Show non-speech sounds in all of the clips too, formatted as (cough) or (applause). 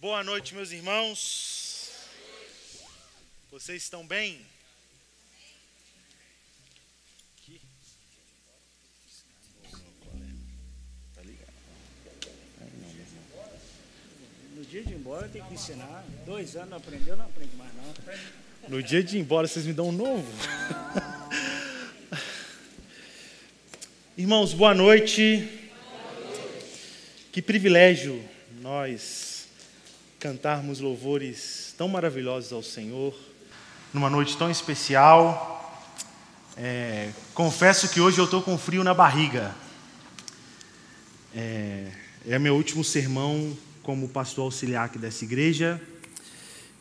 Boa noite, meus irmãos. Vocês estão bem? No dia de ir embora tem que ensinar. Dois anos não aprendeu, não aprende mais não. No dia de ir embora, vocês me dão um novo? Irmãos, boa noite. Que privilégio nós cantarmos louvores tão maravilhosos ao Senhor, numa noite tão especial. É, confesso que hoje eu estou com frio na barriga. É, é meu último sermão como pastor auxiliar aqui dessa igreja.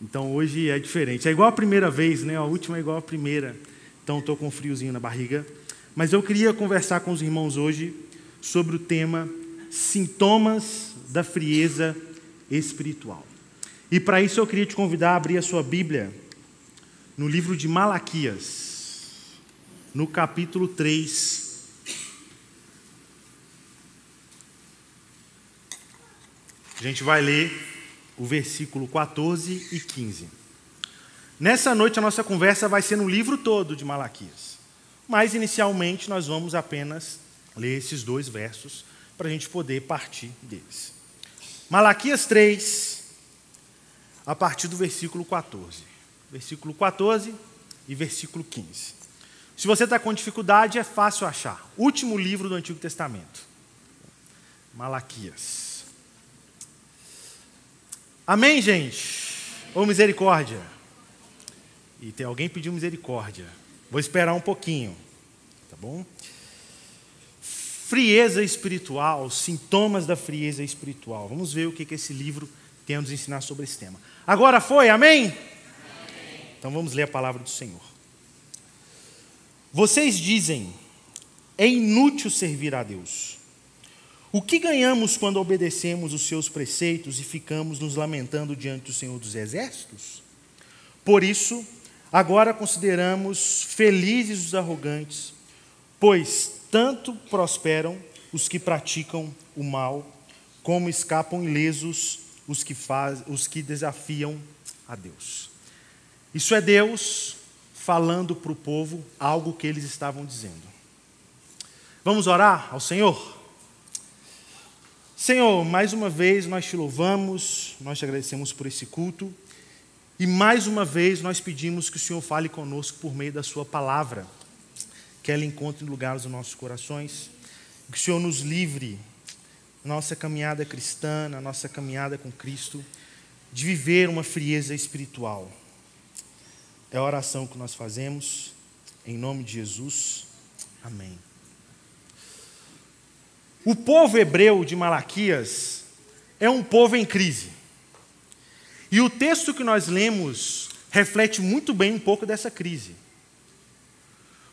Então hoje é diferente. É igual a primeira vez, né? A última é igual a primeira. Então estou com um friozinho na barriga. Mas eu queria conversar com os irmãos hoje sobre o tema sintomas da frieza espiritual. E para isso eu queria te convidar a abrir a sua Bíblia no livro de Malaquias, no capítulo 3. A gente vai ler o versículo 14 e 15. Nessa noite a nossa conversa vai ser no livro todo de Malaquias. Mas inicialmente nós vamos apenas ler esses dois versos para a gente poder partir deles. Malaquias 3, a partir do versículo 14. Versículo 14 e versículo 15. Se você está com dificuldade, é fácil achar. Último livro do Antigo Testamento. Malaquias. Amém, gente? Ou misericórdia? E tem alguém pediu misericórdia. Vou esperar um pouquinho. Tá bom? Frieza espiritual, sintomas da frieza espiritual. Vamos ver o que esse livro tem a nos ensinar sobre esse tema. Agora foi, amém? amém? Então vamos ler a palavra do Senhor. Vocês dizem: é inútil servir a Deus. O que ganhamos quando obedecemos os seus preceitos e ficamos nos lamentando diante do Senhor dos Exércitos? Por isso, agora consideramos felizes os arrogantes, pois tanto prosperam os que praticam o mal, como escapam ilesos os que, faz, os que desafiam a Deus. Isso é Deus falando para o povo algo que eles estavam dizendo. Vamos orar ao Senhor? Senhor, mais uma vez nós te louvamos, nós te agradecemos por esse culto, e mais uma vez nós pedimos que o Senhor fale conosco por meio da Sua palavra que ela encontre lugar nos nossos corações, que o Senhor nos livre, nossa caminhada cristã, na nossa caminhada com Cristo, de viver uma frieza espiritual. É a oração que nós fazemos, em nome de Jesus. Amém. O povo hebreu de Malaquias é um povo em crise. E o texto que nós lemos reflete muito bem um pouco dessa crise.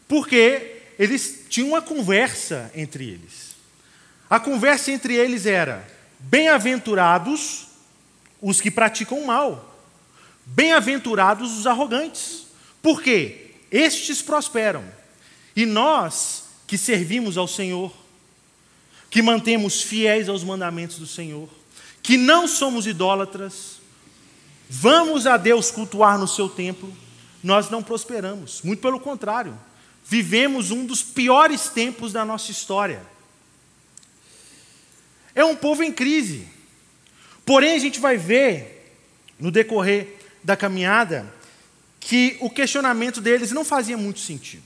Porque eles tinham uma conversa entre eles. A conversa entre eles era: bem-aventurados os que praticam o mal, bem-aventurados os arrogantes. Por quê? Estes prosperam. E nós que servimos ao Senhor, que mantemos fiéis aos mandamentos do Senhor, que não somos idólatras, vamos a Deus cultuar no seu templo, nós não prosperamos. Muito pelo contrário vivemos um dos piores tempos da nossa história. É um povo em crise. Porém, a gente vai ver, no decorrer da caminhada, que o questionamento deles não fazia muito sentido.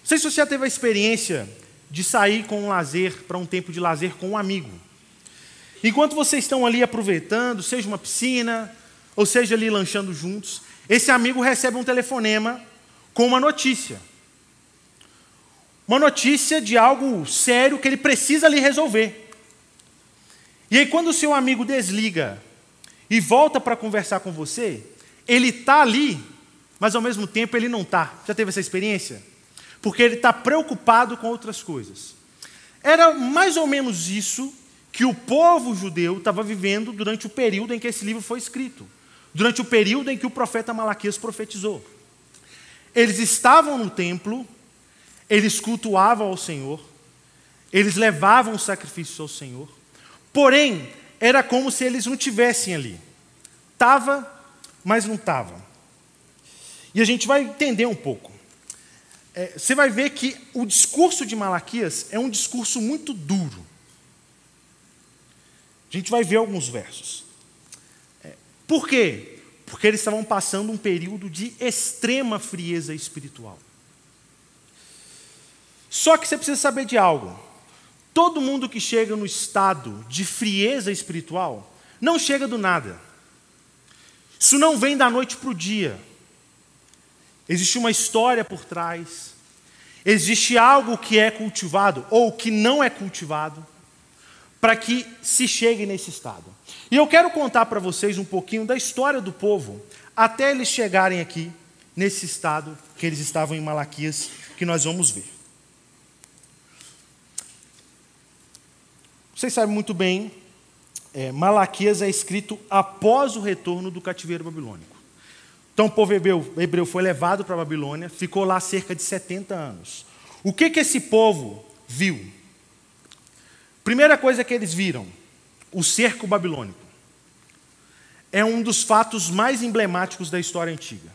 Não sei se você já teve a experiência de sair com um lazer, para um tempo de lazer com um amigo. Enquanto vocês estão ali aproveitando, seja uma piscina, ou seja ali lanchando juntos, esse amigo recebe um telefonema com uma notícia. Uma notícia de algo sério que ele precisa ali resolver. E aí, quando o seu amigo desliga e volta para conversar com você, ele está ali, mas ao mesmo tempo ele não está. Já teve essa experiência? Porque ele está preocupado com outras coisas. Era mais ou menos isso que o povo judeu estava vivendo durante o período em que esse livro foi escrito, durante o período em que o profeta Malaquias profetizou. Eles estavam no templo, eles cultuavam ao Senhor, eles levavam sacrifícios ao Senhor, porém, era como se eles não tivessem ali. Tava, mas não tava. E a gente vai entender um pouco. É, você vai ver que o discurso de Malaquias é um discurso muito duro. A gente vai ver alguns versos. É, por quê? Porque eles estavam passando um período de extrema frieza espiritual. Só que você precisa saber de algo. Todo mundo que chega no estado de frieza espiritual não chega do nada. Isso não vem da noite para o dia. Existe uma história por trás. Existe algo que é cultivado ou que não é cultivado para que se chegue nesse estado. E eu quero contar para vocês um pouquinho da história do povo até eles chegarem aqui nesse estado que eles estavam em Malaquias, que nós vamos ver. Vocês sabem muito bem, é, Malaquias é escrito após o retorno do cativeiro babilônico. Então o povo hebreu, hebreu foi levado para a Babilônia, ficou lá cerca de 70 anos. O que, que esse povo viu? Primeira coisa que eles viram, o cerco babilônico. É um dos fatos mais emblemáticos da história antiga.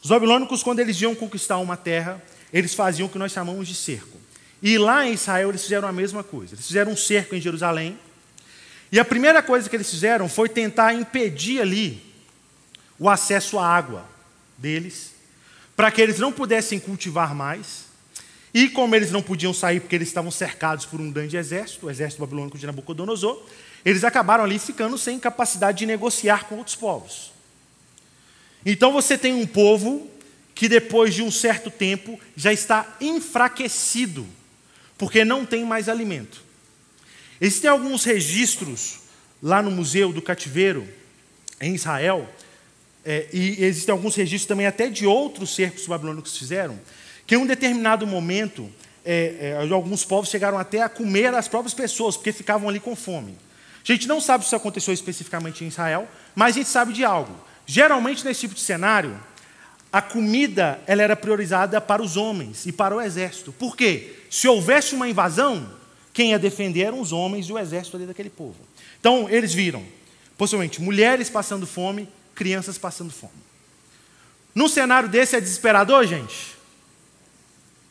Os babilônicos, quando eles iam conquistar uma terra, eles faziam o que nós chamamos de cerco. E lá em Israel eles fizeram a mesma coisa. Eles fizeram um cerco em Jerusalém. E a primeira coisa que eles fizeram foi tentar impedir ali o acesso à água deles, para que eles não pudessem cultivar mais. E como eles não podiam sair porque eles estavam cercados por um grande exército, o exército babilônico de Nabucodonosor, eles acabaram ali ficando sem capacidade de negociar com outros povos. Então você tem um povo que depois de um certo tempo já está enfraquecido porque não tem mais alimento. Existem alguns registros lá no Museu do Cativeiro, em Israel, é, e existem alguns registros também até de outros cercos babilônicos que fizeram, que em um determinado momento, é, é, alguns povos chegaram até a comer as próprias pessoas, porque ficavam ali com fome. A gente não sabe se isso aconteceu especificamente em Israel, mas a gente sabe de algo. Geralmente, nesse tipo de cenário, a comida ela era priorizada para os homens e para o exército. Por quê? Se houvesse uma invasão, quem ia defender eram os homens e o exército ali daquele povo. Então, eles viram, possivelmente, mulheres passando fome, crianças passando fome. Num cenário desse é desesperador, gente?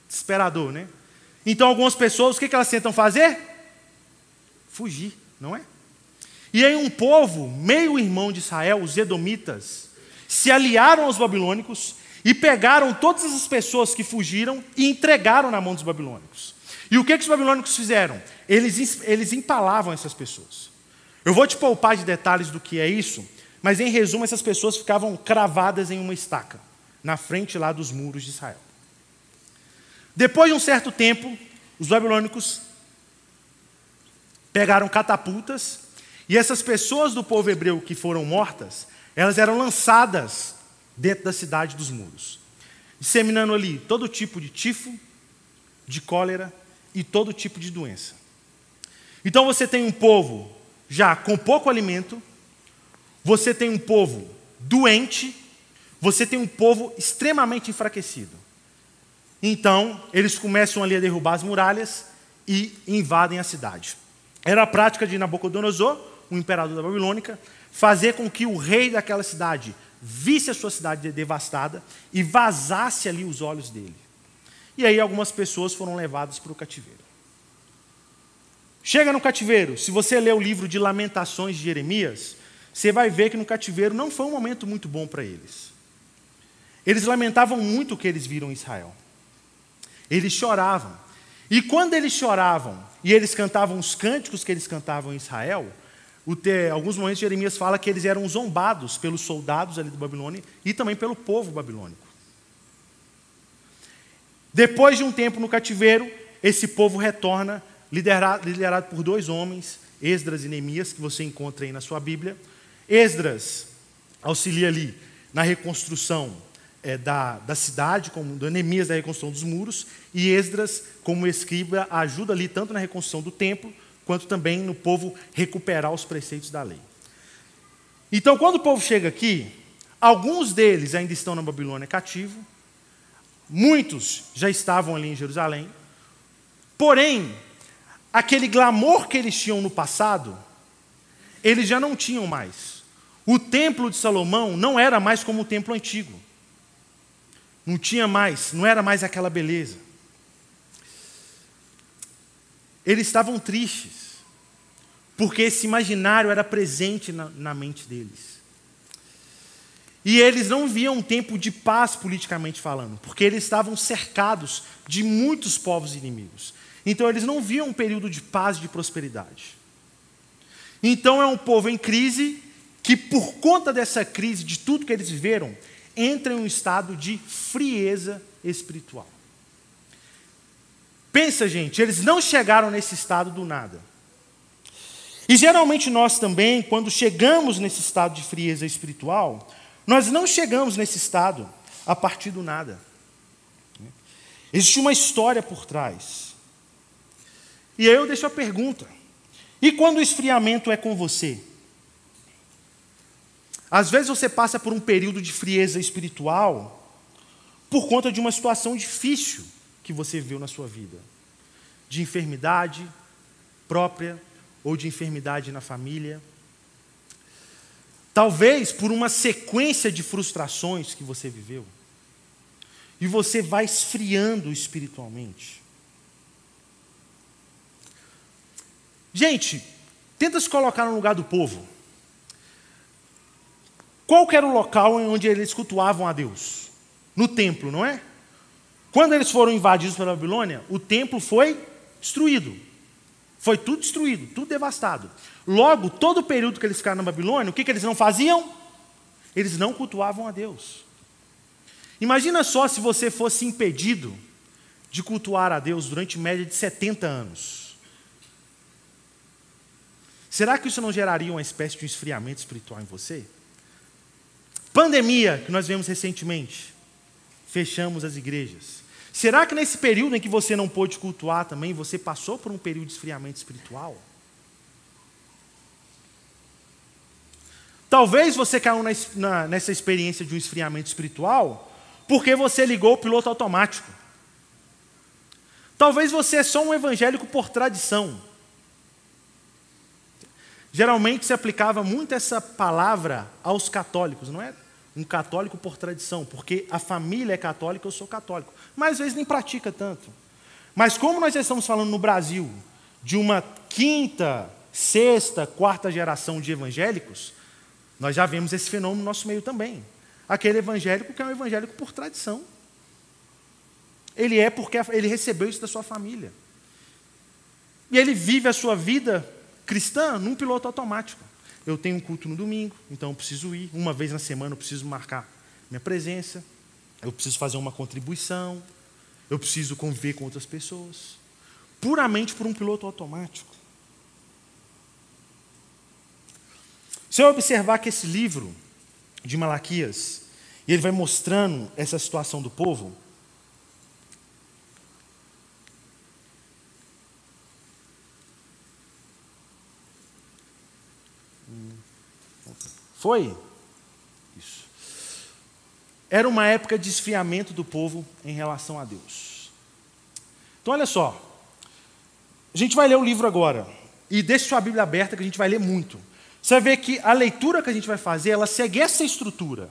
Desesperador, né? Então, algumas pessoas, o que elas tentam fazer? Fugir, não é? E aí, um povo, meio irmão de Israel, os Edomitas, se aliaram aos babilônicos e pegaram todas essas pessoas que fugiram e entregaram na mão dos babilônicos. E o que, que os babilônicos fizeram? Eles, eles empalavam essas pessoas. Eu vou te poupar de detalhes do que é isso, mas em resumo, essas pessoas ficavam cravadas em uma estaca, na frente lá dos muros de Israel. Depois de um certo tempo, os babilônicos pegaram catapultas e essas pessoas do povo hebreu que foram mortas, elas eram lançadas dentro da cidade dos muros, disseminando ali todo tipo de tifo, de cólera e todo tipo de doença. Então você tem um povo já com pouco alimento, você tem um povo doente, você tem um povo extremamente enfraquecido. Então, eles começam ali a derrubar as muralhas e invadem a cidade. Era a prática de Nabucodonosor, o imperador da Babilônica, fazer com que o rei daquela cidade visse a sua cidade devastada e vazasse ali os olhos dele. E aí algumas pessoas foram levadas para o cativeiro. Chega no cativeiro, se você ler o livro de Lamentações de Jeremias, você vai ver que no cativeiro não foi um momento muito bom para eles. Eles lamentavam muito o que eles viram em Israel. Eles choravam. E quando eles choravam e eles cantavam os cânticos que eles cantavam em Israel, te, alguns momentos Jeremias fala que eles eram zombados pelos soldados ali do Babilônia e também pelo povo babilônico. Depois de um tempo no cativeiro, esse povo retorna, liderado, liderado por dois homens, Esdras e Neemias, que você encontra aí na sua Bíblia. Esdras auxilia ali na reconstrução é, da, da cidade, como do Neemias da reconstrução dos muros, e Esdras, como escriba, ajuda ali tanto na reconstrução do templo, quanto também no povo recuperar os preceitos da lei. Então, quando o povo chega aqui, alguns deles ainda estão na Babilônia cativo, muitos já estavam ali em Jerusalém, porém, aquele glamour que eles tinham no passado eles já não tinham mais. O templo de Salomão não era mais como o templo antigo. Não tinha mais, não era mais aquela beleza. Eles estavam tristes, porque esse imaginário era presente na, na mente deles. E eles não viam um tempo de paz politicamente falando, porque eles estavam cercados de muitos povos inimigos. Então eles não viam um período de paz e de prosperidade. Então é um povo em crise que, por conta dessa crise, de tudo que eles viveram, entra em um estado de frieza espiritual. Pensa, gente, eles não chegaram nesse estado do nada. E geralmente nós também, quando chegamos nesse estado de frieza espiritual, nós não chegamos nesse estado a partir do nada. Existe uma história por trás. E aí eu deixo a pergunta: e quando o esfriamento é com você? Às vezes você passa por um período de frieza espiritual por conta de uma situação difícil que você viu na sua vida, de enfermidade própria ou de enfermidade na família. Talvez por uma sequência de frustrações que você viveu. E você vai esfriando espiritualmente. Gente, tenta se colocar no lugar do povo. Qual era o local onde eles cultuavam a Deus? No templo, não é? Quando eles foram invadidos pela Babilônia, o templo foi destruído. Foi tudo destruído, tudo devastado. Logo, todo o período que eles ficaram na Babilônia, o que, que eles não faziam? Eles não cultuavam a Deus. Imagina só se você fosse impedido de cultuar a Deus durante média de 70 anos. Será que isso não geraria uma espécie de esfriamento espiritual em você? Pandemia, que nós vemos recentemente, fechamos as igrejas. Será que nesse período em que você não pôde cultuar também, você passou por um período de esfriamento espiritual? Talvez você caiu na, na, nessa experiência de um esfriamento espiritual porque você ligou o piloto automático. Talvez você é só um evangélico por tradição. Geralmente se aplicava muito essa palavra aos católicos, não é? Um católico por tradição, porque a família é católica, eu sou católico. Mas às vezes nem pratica tanto. Mas como nós estamos falando no Brasil de uma quinta, sexta, quarta geração de evangélicos, nós já vemos esse fenômeno no nosso meio também. Aquele evangélico que é um evangélico por tradição. Ele é porque ele recebeu isso da sua família. E ele vive a sua vida cristã num piloto automático eu tenho um culto no domingo, então eu preciso ir. Uma vez na semana eu preciso marcar minha presença. Eu preciso fazer uma contribuição. Eu preciso conviver com outras pessoas. Puramente por um piloto automático. Se eu observar que esse livro de Malaquias, ele vai mostrando essa situação do povo, Foi? Isso. Era uma época de esfriamento do povo em relação a Deus. Então, olha só. A gente vai ler o livro agora. E deixe sua Bíblia aberta que a gente vai ler muito. Você vai ver que a leitura que a gente vai fazer, ela segue essa estrutura.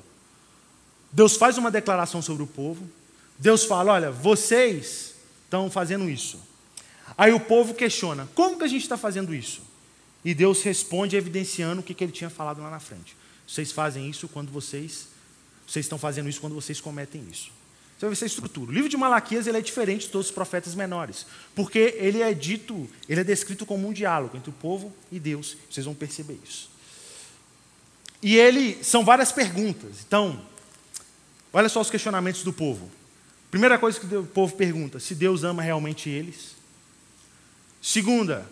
Deus faz uma declaração sobre o povo. Deus fala: olha, vocês estão fazendo isso. Aí o povo questiona: como que a gente está fazendo isso? E Deus responde evidenciando o que, que ele tinha falado lá na frente. Vocês fazem isso quando vocês. Vocês estão fazendo isso quando vocês cometem isso. Você vai ver essa estrutura. O livro de Malaquias ele é diferente de todos os profetas menores, porque ele é dito, ele é descrito como um diálogo entre o povo e Deus. Vocês vão perceber isso. E ele são várias perguntas. Então, olha só os questionamentos do povo. Primeira coisa que o povo pergunta: se Deus ama realmente eles. Segunda,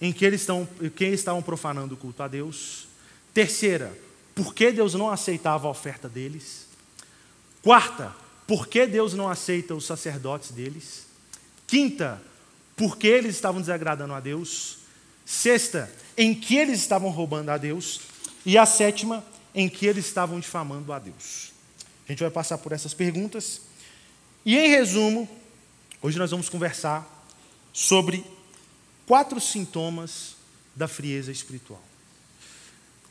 em que eles estão, quem estavam profanando o culto a Deus. Terceira, por que Deus não aceitava a oferta deles? Quarta, por que Deus não aceita os sacerdotes deles? Quinta, por que eles estavam desagradando a Deus? Sexta, em que eles estavam roubando a Deus? E a sétima, em que eles estavam difamando a Deus. A gente vai passar por essas perguntas. E em resumo, hoje nós vamos conversar sobre quatro sintomas da frieza espiritual.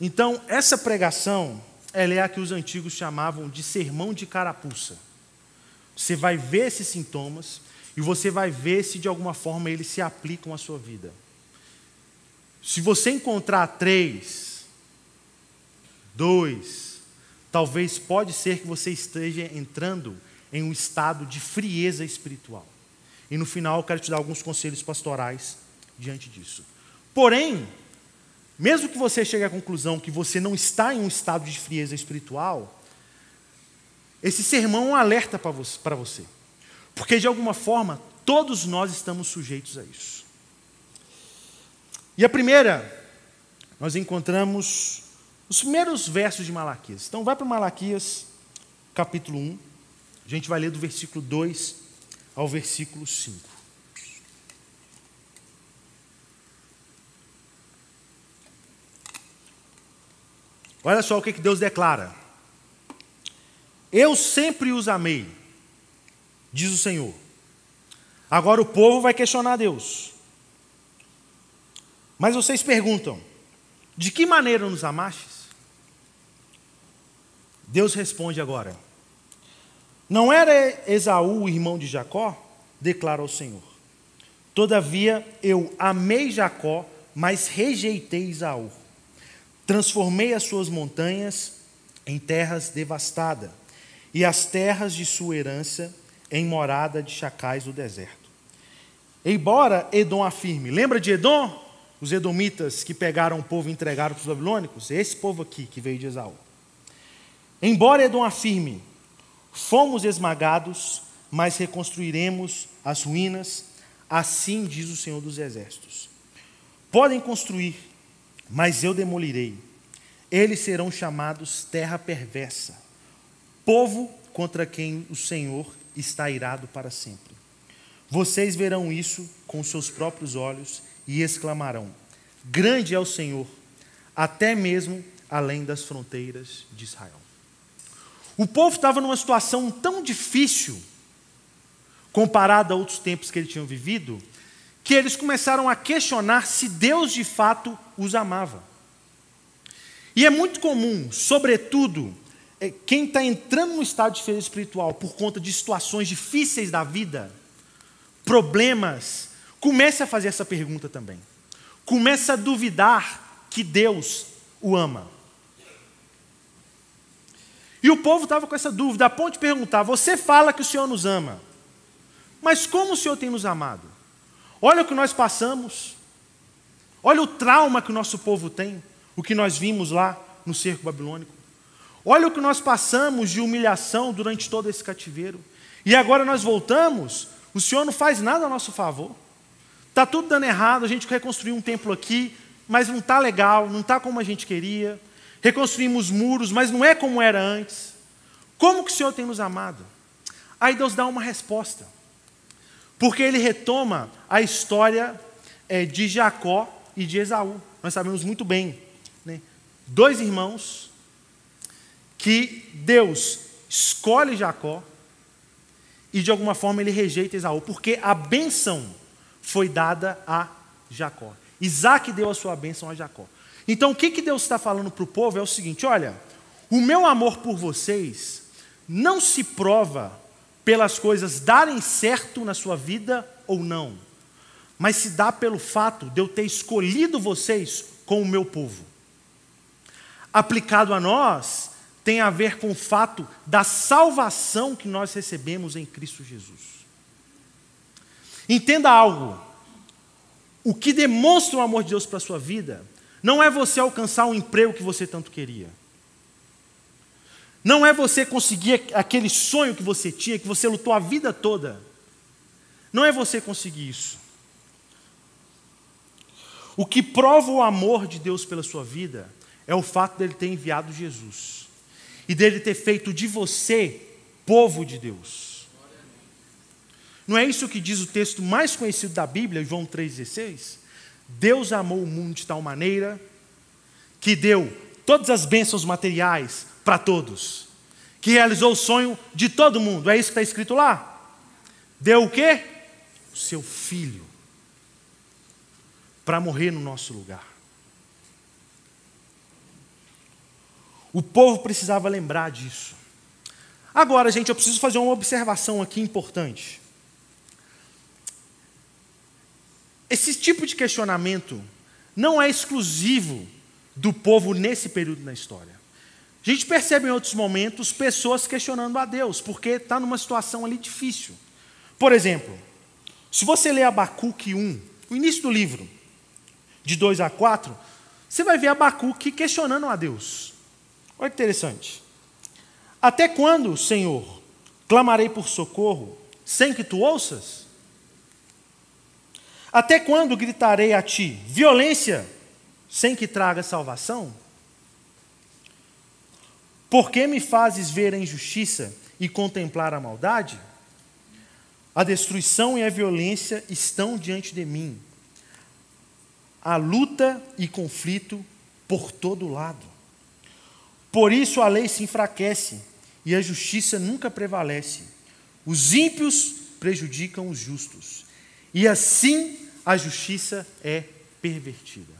Então, essa pregação, ela é a que os antigos chamavam de sermão de carapuça. Você vai ver esses sintomas e você vai ver se de alguma forma eles se aplicam à sua vida. Se você encontrar três, dois, talvez pode ser que você esteja entrando em um estado de frieza espiritual. E no final eu quero te dar alguns conselhos pastorais diante disso. Porém, mesmo que você chegue à conclusão que você não está em um estado de frieza espiritual, esse sermão é um alerta para você. Porque, de alguma forma, todos nós estamos sujeitos a isso. E a primeira, nós encontramos os primeiros versos de Malaquias. Então, vai para Malaquias, capítulo 1. A gente vai ler do versículo 2 ao versículo 5. Olha só o que Deus declara. Eu sempre os amei, diz o Senhor. Agora o povo vai questionar Deus. Mas vocês perguntam: de que maneira nos amastes? Deus responde agora: Não era Esaú o irmão de Jacó? Declara o Senhor. Todavia eu amei Jacó, mas rejeitei Esaú. Transformei as suas montanhas em terras devastadas, e as terras de sua herança em morada de chacais do deserto. Embora Edom afirme, lembra de Edom? Os edomitas que pegaram o povo e entregaram para os babilônicos? Esse povo aqui que veio de Esaú. Embora Edom afirme, fomos esmagados, mas reconstruiremos as ruínas, assim diz o Senhor dos Exércitos. Podem construir, mas eu demolirei. Eles serão chamados terra perversa, povo contra quem o Senhor está irado para sempre. Vocês verão isso com seus próprios olhos e exclamarão: Grande é o Senhor, até mesmo além das fronteiras de Israel. O povo estava numa situação tão difícil, comparada a outros tempos que eles tinham vivido, que eles começaram a questionar se Deus de fato os amava. E é muito comum, sobretudo, é, quem está entrando no estado de felicidade espiritual por conta de situações difíceis da vida, problemas, comece a fazer essa pergunta também. Comece a duvidar que Deus o ama. E o povo estava com essa dúvida, a ponto de perguntar: você fala que o Senhor nos ama, mas como o Senhor tem nos amado? Olha o que nós passamos. Olha o trauma que o nosso povo tem, o que nós vimos lá no cerco babilônico. Olha o que nós passamos de humilhação durante todo esse cativeiro. E agora nós voltamos, o Senhor não faz nada a nosso favor. Está tudo dando errado, a gente reconstruiu um templo aqui, mas não está legal, não está como a gente queria. Reconstruímos muros, mas não é como era antes. Como que o Senhor tem nos amado? Aí Deus dá uma resposta. Porque ele retoma a história é, de Jacó e de Esaú. Nós sabemos muito bem. Né? Dois irmãos que Deus escolhe Jacó e de alguma forma ele rejeita Esaú, porque a bênção foi dada a Jacó. Isaac deu a sua bênção a Jacó. Então o que, que Deus está falando para o povo é o seguinte: olha, o meu amor por vocês não se prova pelas coisas darem certo na sua vida ou não, mas se dá pelo fato de eu ter escolhido vocês com o meu povo. Aplicado a nós, tem a ver com o fato da salvação que nós recebemos em Cristo Jesus. Entenda algo. O que demonstra o amor de Deus para a sua vida não é você alcançar um emprego que você tanto queria. Não é você conseguir aquele sonho que você tinha, que você lutou a vida toda. Não é você conseguir isso. O que prova o amor de Deus pela sua vida é o fato dele ter enviado Jesus e dele ter feito de você povo de Deus. Não é isso que diz o texto mais conhecido da Bíblia, João 3,16? Deus amou o mundo de tal maneira que deu todas as bênçãos materiais para todos, que realizou o sonho de todo mundo. É isso que está escrito lá? Deu o quê? O seu filho para morrer no nosso lugar. O povo precisava lembrar disso. Agora, gente, eu preciso fazer uma observação aqui importante. Esse tipo de questionamento não é exclusivo do povo nesse período na história. A gente percebe em outros momentos pessoas questionando a Deus, porque está numa situação ali difícil. Por exemplo, se você ler Abacuque 1, o início do livro, de 2 a 4, você vai ver Abacuque questionando a Deus. Olha que interessante. Até quando, Senhor, clamarei por socorro sem que tu ouças? Até quando gritarei a ti violência sem que traga salvação? Por que me fazes ver a injustiça e contemplar a maldade? A destruição e a violência estão diante de mim. A luta e conflito por todo lado. Por isso a lei se enfraquece e a justiça nunca prevalece. Os ímpios prejudicam os justos. E assim a justiça é pervertida.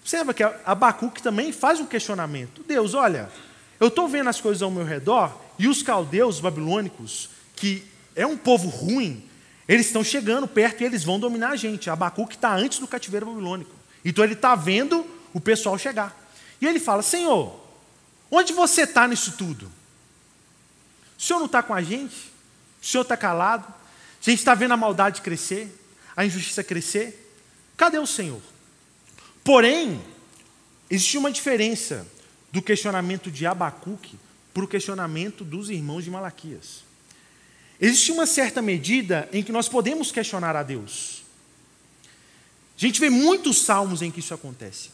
Observa que Abacuque também faz um questionamento. Deus, olha, eu estou vendo as coisas ao meu redor e os caldeus babilônicos, que é um povo ruim, eles estão chegando perto e eles vão dominar a gente. Abacuque está antes do cativeiro babilônico. Então ele está vendo o pessoal chegar. E ele fala: Senhor, onde você está nisso tudo? O Senhor não está com a gente? O Senhor está calado? A gente está vendo a maldade crescer, a injustiça crescer? Cadê o Senhor? Porém, existe uma diferença do questionamento de Abacuque para o questionamento dos irmãos de Malaquias. Existe uma certa medida em que nós podemos questionar a Deus. A gente vê muitos salmos em que isso acontece.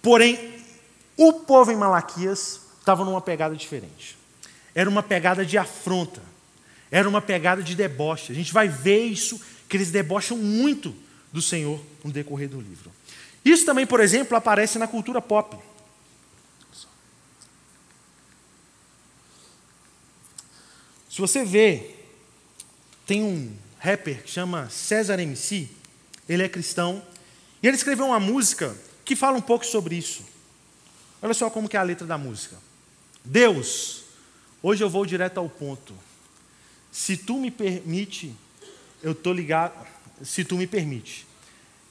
Porém, o povo em Malaquias estava numa pegada diferente. Era uma pegada de afronta. Era uma pegada de deboche. A gente vai ver isso, que eles debocham muito do Senhor no decorrer do livro. Isso também, por exemplo, aparece na cultura pop. Se você vê, tem um rapper que chama César MC, ele é cristão, e ele escreveu uma música que fala um pouco sobre isso. Olha só como que é a letra da música. Deus, hoje eu vou direto ao ponto. Se tu me permite, eu tô ligado, se tu me permite.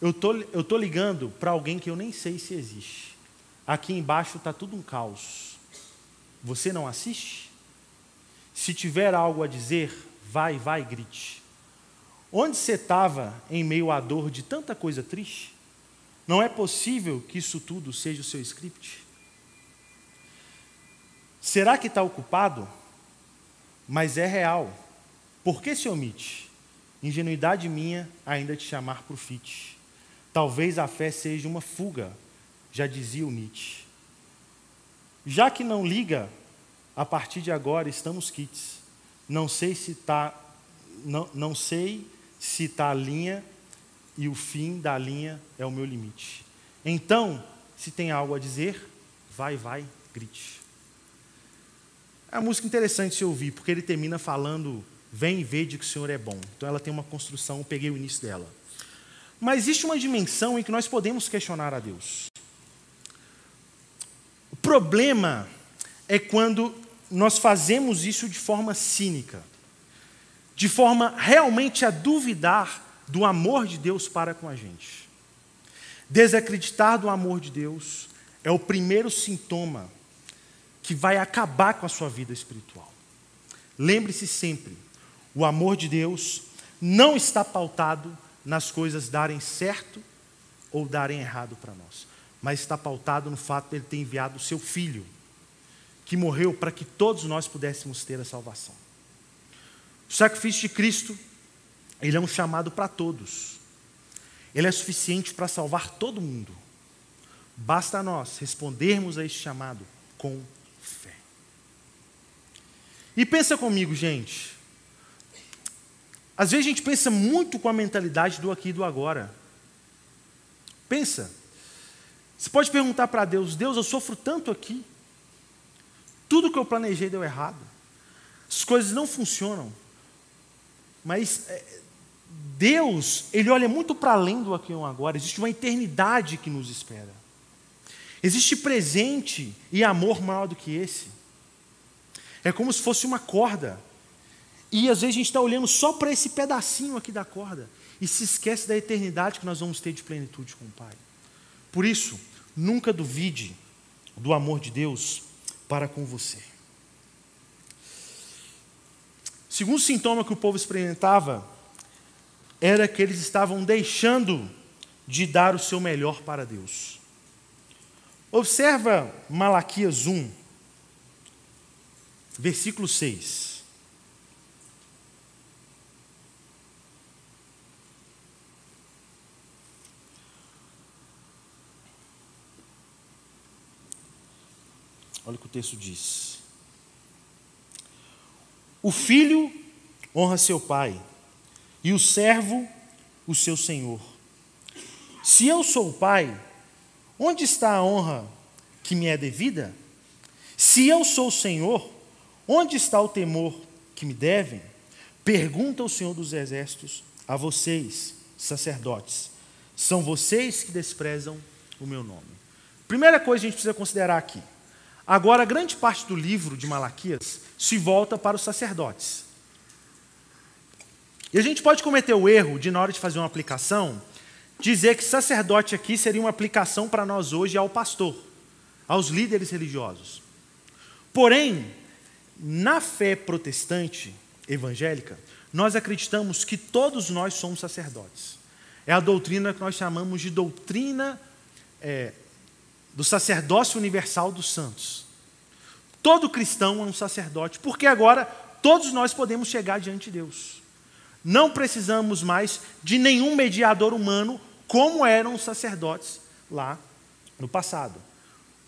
Eu tô, eu tô ligando para alguém que eu nem sei se existe. Aqui embaixo está tudo um caos. Você não assiste? Se tiver algo a dizer, vai, vai, grite. Onde você estava em meio à dor de tanta coisa triste? Não é possível que isso tudo seja o seu script? Será que está ocupado? Mas é real. Por que se omite? Ingenuidade minha ainda te chamar para o fit. Talvez a fé seja uma fuga, já dizia o Nietzsche. Já que não liga a partir de agora estamos kits. Não sei se está não, não sei se está a linha e o fim da linha é o meu limite. Então, se tem algo a dizer, vai, vai, grite. É uma música interessante se ouvir, porque ele termina falando: Vem e vede que o Senhor é bom. Então ela tem uma construção, eu peguei o início dela. Mas existe uma dimensão em que nós podemos questionar a Deus. O problema é quando nós fazemos isso de forma cínica, de forma realmente a duvidar do amor de Deus para com a gente. Desacreditar do amor de Deus é o primeiro sintoma que vai acabar com a sua vida espiritual. Lembre-se sempre: o amor de Deus não está pautado nas coisas darem certo ou darem errado para nós, mas está pautado no fato de Ele ter enviado o seu Filho que morreu para que todos nós pudéssemos ter a salvação. O sacrifício de Cristo, ele é um chamado para todos. Ele é suficiente para salvar todo mundo. Basta nós respondermos a este chamado com fé. E pensa comigo, gente. Às vezes a gente pensa muito com a mentalidade do aqui e do agora. Pensa. Você pode perguntar para Deus: Deus, eu sofro tanto aqui. Tudo que eu planejei deu errado. As coisas não funcionam. Mas é, Deus, Ele olha muito para além do aqui e agora. Existe uma eternidade que nos espera. Existe presente e amor maior do que esse? É como se fosse uma corda. E às vezes a gente está olhando só para esse pedacinho aqui da corda e se esquece da eternidade que nós vamos ter de plenitude com o Pai. Por isso, nunca duvide do amor de Deus para com você. Segundo sintoma que o povo experimentava era que eles estavam deixando de dar o seu melhor para Deus. Observa Malaquias 1, versículo 6. Olha o que o texto diz. O filho honra seu pai, e o servo o seu senhor. Se eu sou o pai, onde está a honra que me é devida? Se eu sou o senhor, onde está o temor que me devem? Pergunta o Senhor dos Exércitos a vocês, sacerdotes. São vocês que desprezam o meu nome. Primeira coisa que a gente precisa considerar aqui. Agora, grande parte do livro de Malaquias se volta para os sacerdotes. E a gente pode cometer o erro de, na hora de fazer uma aplicação, dizer que sacerdote aqui seria uma aplicação para nós hoje ao pastor, aos líderes religiosos. Porém, na fé protestante evangélica, nós acreditamos que todos nós somos sacerdotes. É a doutrina que nós chamamos de doutrina é, do sacerdócio universal dos santos. Todo cristão é um sacerdote, porque agora todos nós podemos chegar diante de Deus. Não precisamos mais de nenhum mediador humano como eram os sacerdotes lá no passado.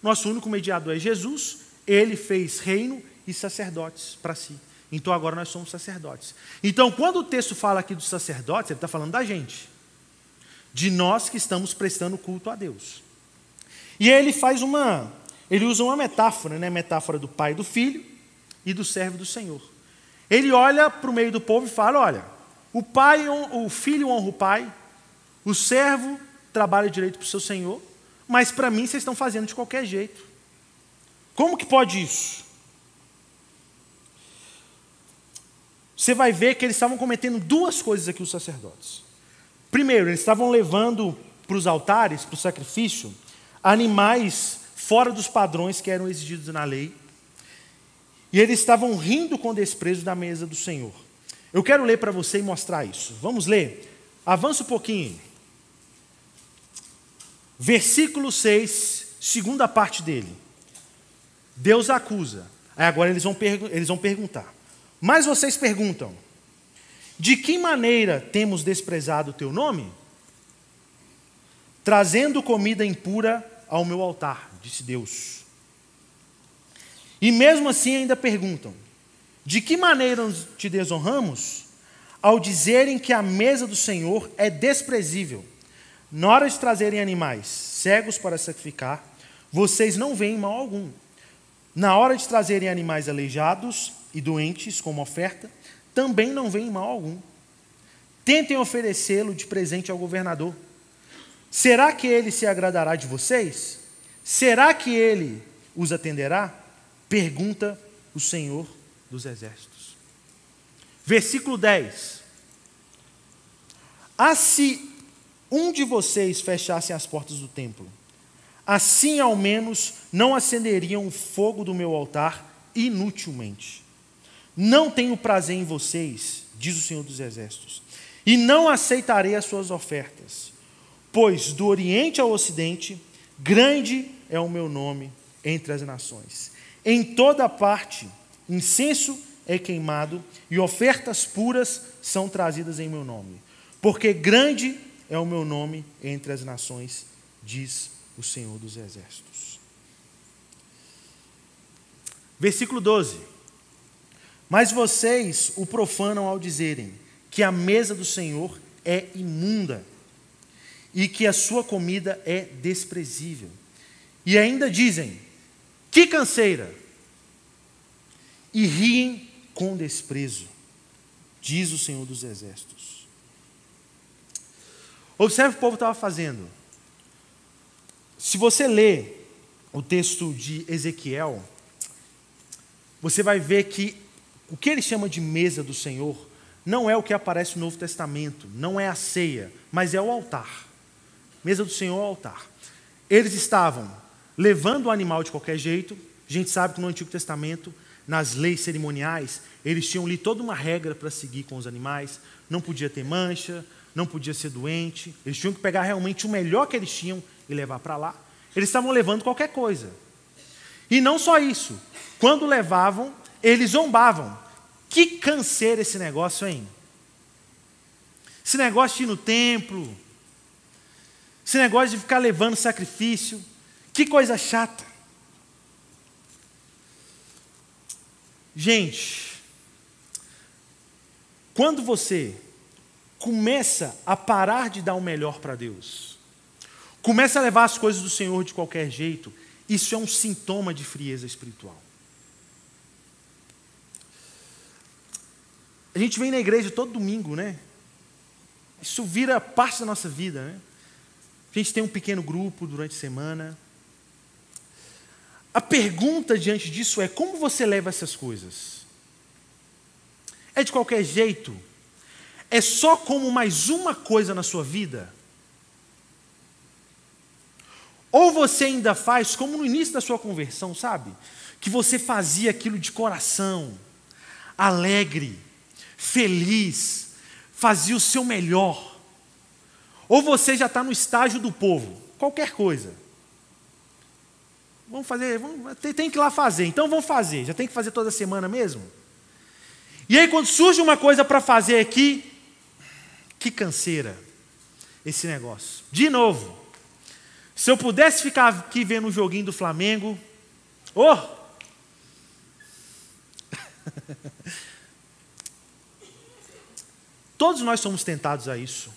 Nosso único mediador é Jesus, ele fez reino e sacerdotes para si. Então agora nós somos sacerdotes. Então, quando o texto fala aqui dos sacerdotes, ele está falando da gente, de nós que estamos prestando culto a Deus. E aí ele faz uma, ele usa uma metáfora, né? Metáfora do pai e do filho e do servo do Senhor. Ele olha para o meio do povo e fala: olha, o pai, o filho honra o pai, o servo trabalha direito para o seu senhor, mas para mim vocês estão fazendo de qualquer jeito. Como que pode isso? Você vai ver que eles estavam cometendo duas coisas aqui, os sacerdotes. Primeiro, eles estavam levando para os altares, para o sacrifício, animais fora dos padrões que eram exigidos na lei. E eles estavam rindo com desprezo da mesa do Senhor. Eu quero ler para você e mostrar isso. Vamos ler? Avança um pouquinho. Versículo 6, segunda parte dele. Deus acusa. Aí agora eles vão, eles vão perguntar. Mas vocês perguntam: de que maneira temos desprezado o teu nome? Trazendo comida impura ao meu altar, disse Deus. E mesmo assim ainda perguntam: de que maneira te desonramos? Ao dizerem que a mesa do Senhor é desprezível na hora de trazerem animais cegos para sacrificar, vocês não veem mal algum. Na hora de trazerem animais aleijados e doentes como oferta, também não veem mal algum. Tentem oferecê-lo de presente ao governador. Será que ele se agradará de vocês? Será que ele os atenderá? Pergunta o Senhor dos Exércitos. Versículo 10. Ah, se um de vocês fechasse as portas do templo, assim ao menos não acenderiam o fogo do meu altar inutilmente. Não tenho prazer em vocês, diz o Senhor dos Exércitos, e não aceitarei as suas ofertas, pois do Oriente ao Ocidente, grande é o meu nome entre as nações. Em toda parte, incenso é queimado e ofertas puras são trazidas em meu nome, porque grande é o meu nome entre as nações, diz o Senhor dos Exércitos. Versículo 12. Mas vocês o profanam ao dizerem que a mesa do Senhor é imunda e que a sua comida é desprezível. E ainda dizem: que canseira! E riem com desprezo, diz o Senhor dos Exércitos. Observe o que o povo estava fazendo. Se você lê o texto de Ezequiel, você vai ver que o que ele chama de mesa do Senhor não é o que aparece no Novo Testamento, não é a ceia, mas é o altar. Mesa do Senhor é o altar. Eles estavam levando o animal de qualquer jeito. A gente sabe que no Antigo Testamento, nas leis cerimoniais, eles tinham ali toda uma regra para seguir com os animais. Não podia ter mancha, não podia ser doente. Eles tinham que pegar realmente o melhor que eles tinham e levar para lá. Eles estavam levando qualquer coisa. E não só isso. Quando levavam, eles zombavam. Que canseira esse negócio, hein? Esse negócio de ir no templo, esse negócio de ficar levando sacrifício, que coisa chata. Gente, quando você começa a parar de dar o melhor para Deus, começa a levar as coisas do Senhor de qualquer jeito, isso é um sintoma de frieza espiritual. A gente vem na igreja todo domingo, né? Isso vira parte da nossa vida, né? A gente tem um pequeno grupo durante a semana. A pergunta diante disso é: como você leva essas coisas? É de qualquer jeito? É só como mais uma coisa na sua vida? Ou você ainda faz como no início da sua conversão, sabe? Que você fazia aquilo de coração, alegre, feliz, fazia o seu melhor. Ou você já está no estágio do povo, qualquer coisa. Vamos fazer, vamos, tem, tem que ir lá fazer, então vamos fazer, já tem que fazer toda semana mesmo? E aí, quando surge uma coisa para fazer aqui, que canseira esse negócio. De novo, se eu pudesse ficar aqui vendo o um joguinho do Flamengo, oh! (laughs) Todos nós somos tentados a isso.